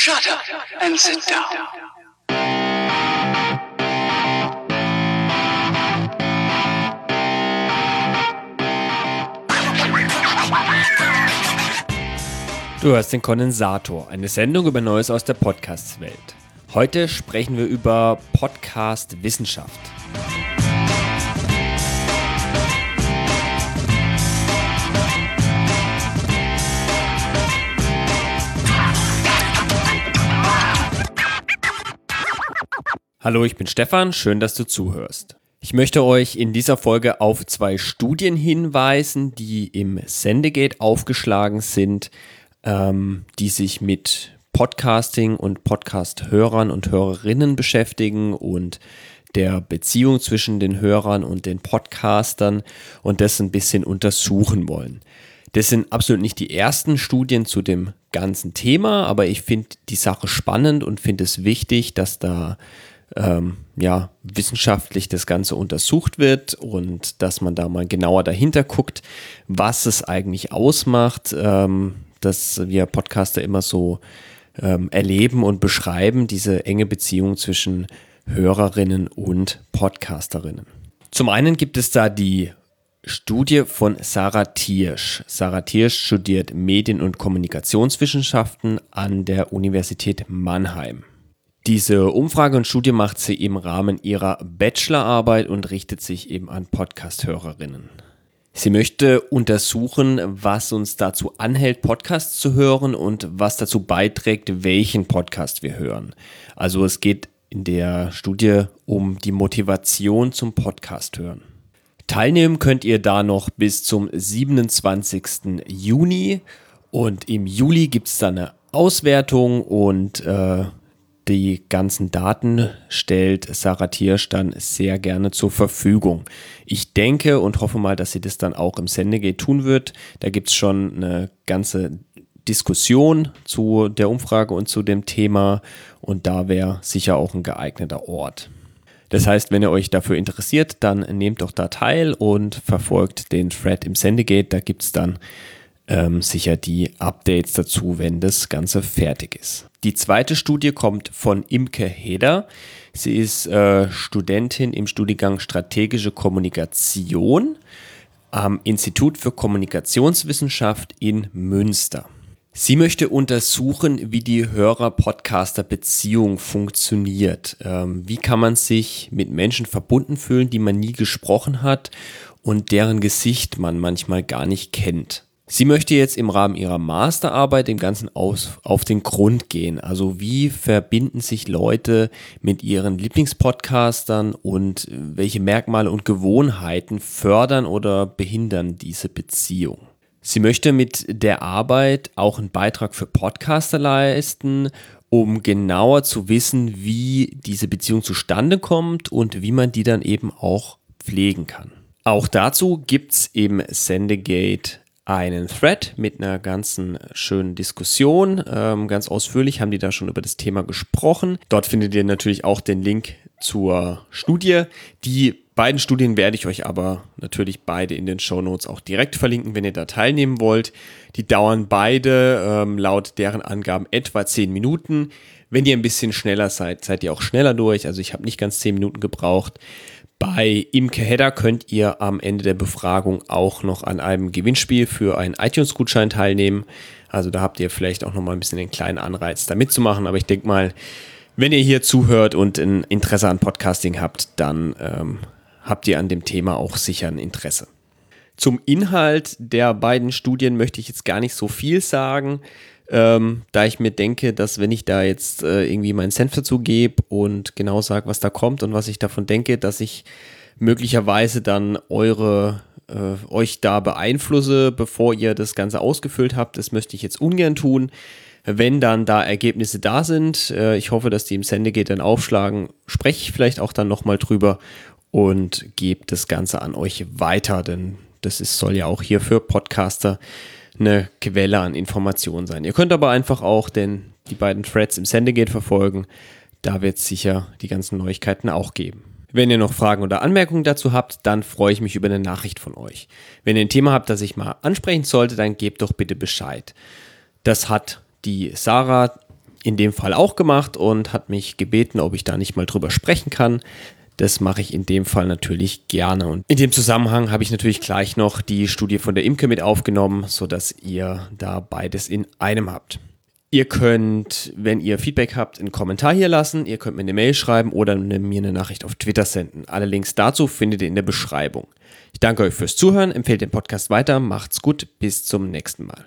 Shut up and sit down. Du hörst den Kondensator, eine Sendung über Neues aus der Podcast-Welt. Heute sprechen wir über Podcast-Wissenschaft. Hallo, ich bin Stefan, schön, dass du zuhörst. Ich möchte euch in dieser Folge auf zwei Studien hinweisen, die im Sendegate aufgeschlagen sind, ähm, die sich mit Podcasting und Podcast-Hörern und Hörerinnen beschäftigen und der Beziehung zwischen den Hörern und den Podcastern und das ein bisschen untersuchen wollen. Das sind absolut nicht die ersten Studien zu dem ganzen Thema, aber ich finde die Sache spannend und finde es wichtig, dass da ähm, ja, wissenschaftlich das Ganze untersucht wird und dass man da mal genauer dahinter guckt, was es eigentlich ausmacht, ähm, dass wir Podcaster immer so ähm, erleben und beschreiben, diese enge Beziehung zwischen Hörerinnen und Podcasterinnen. Zum einen gibt es da die Studie von Sarah Thiersch. Sarah Thiersch studiert Medien- und Kommunikationswissenschaften an der Universität Mannheim. Diese Umfrage und Studie macht sie im Rahmen ihrer Bachelorarbeit und richtet sich eben an Podcast-Hörerinnen. Sie möchte untersuchen, was uns dazu anhält, Podcasts zu hören und was dazu beiträgt, welchen Podcast wir hören. Also es geht in der Studie um die Motivation zum Podcast hören. Teilnehmen könnt ihr da noch bis zum 27. Juni und im Juli gibt es dann eine Auswertung und äh, die ganzen Daten stellt Sarah Tiersch dann sehr gerne zur Verfügung. Ich denke und hoffe mal, dass sie das dann auch im Sendegate tun wird. Da gibt es schon eine ganze Diskussion zu der Umfrage und zu dem Thema und da wäre sicher auch ein geeigneter Ort. Das heißt, wenn ihr euch dafür interessiert, dann nehmt doch da teil und verfolgt den Thread im Sendegate. Da gibt es dann ähm, sicher die Updates dazu, wenn das Ganze fertig ist. Die zweite Studie kommt von Imke Heder. Sie ist äh, Studentin im Studiengang Strategische Kommunikation am Institut für Kommunikationswissenschaft in Münster. Sie möchte untersuchen, wie die Hörer-Podcaster-Beziehung funktioniert. Ähm, wie kann man sich mit Menschen verbunden fühlen, die man nie gesprochen hat und deren Gesicht man manchmal gar nicht kennt. Sie möchte jetzt im Rahmen ihrer Masterarbeit dem Ganzen aus, auf den Grund gehen. Also wie verbinden sich Leute mit ihren Lieblingspodcastern und welche Merkmale und Gewohnheiten fördern oder behindern diese Beziehung? Sie möchte mit der Arbeit auch einen Beitrag für Podcaster leisten, um genauer zu wissen, wie diese Beziehung zustande kommt und wie man die dann eben auch pflegen kann. Auch dazu gibt's im Sendegate einen Thread mit einer ganzen schönen Diskussion. Ähm, ganz ausführlich haben die da schon über das Thema gesprochen. Dort findet ihr natürlich auch den Link zur Studie. Die beiden Studien werde ich euch aber natürlich beide in den Show Notes auch direkt verlinken, wenn ihr da teilnehmen wollt. Die dauern beide ähm, laut deren Angaben etwa 10 Minuten. Wenn ihr ein bisschen schneller seid, seid ihr auch schneller durch. Also ich habe nicht ganz 10 Minuten gebraucht. Bei Imke Hedder könnt ihr am Ende der Befragung auch noch an einem Gewinnspiel für einen iTunes-Gutschein teilnehmen. Also da habt ihr vielleicht auch noch mal ein bisschen den kleinen Anreiz, da mitzumachen. Aber ich denke mal, wenn ihr hier zuhört und ein Interesse an Podcasting habt, dann ähm, habt ihr an dem Thema auch sicher ein Interesse. Zum Inhalt der beiden Studien möchte ich jetzt gar nicht so viel sagen ähm, da ich mir denke, dass wenn ich da jetzt äh, irgendwie meinen Senf dazu gebe und genau sage, was da kommt und was ich davon denke, dass ich möglicherweise dann eure äh, euch da beeinflusse, bevor ihr das Ganze ausgefüllt habt. Das möchte ich jetzt ungern tun. Wenn dann da Ergebnisse da sind, äh, ich hoffe, dass die im Sendegate dann aufschlagen, spreche ich vielleicht auch dann nochmal drüber und gebe das Ganze an euch weiter, denn das ist, soll ja auch hier für Podcaster eine Quelle an Informationen sein. Ihr könnt aber einfach auch den, die beiden Threads im Sendegate verfolgen. Da wird es sicher die ganzen Neuigkeiten auch geben. Wenn ihr noch Fragen oder Anmerkungen dazu habt, dann freue ich mich über eine Nachricht von euch. Wenn ihr ein Thema habt, das ich mal ansprechen sollte, dann gebt doch bitte Bescheid. Das hat die Sarah in dem Fall auch gemacht und hat mich gebeten, ob ich da nicht mal drüber sprechen kann. Das mache ich in dem Fall natürlich gerne. Und in dem Zusammenhang habe ich natürlich gleich noch die Studie von der Imke mit aufgenommen, sodass ihr da beides in einem habt. Ihr könnt, wenn ihr Feedback habt, einen Kommentar hier lassen. Ihr könnt mir eine Mail schreiben oder mir eine Nachricht auf Twitter senden. Alle Links dazu findet ihr in der Beschreibung. Ich danke euch fürs Zuhören, empfehlt den Podcast weiter, macht's gut, bis zum nächsten Mal.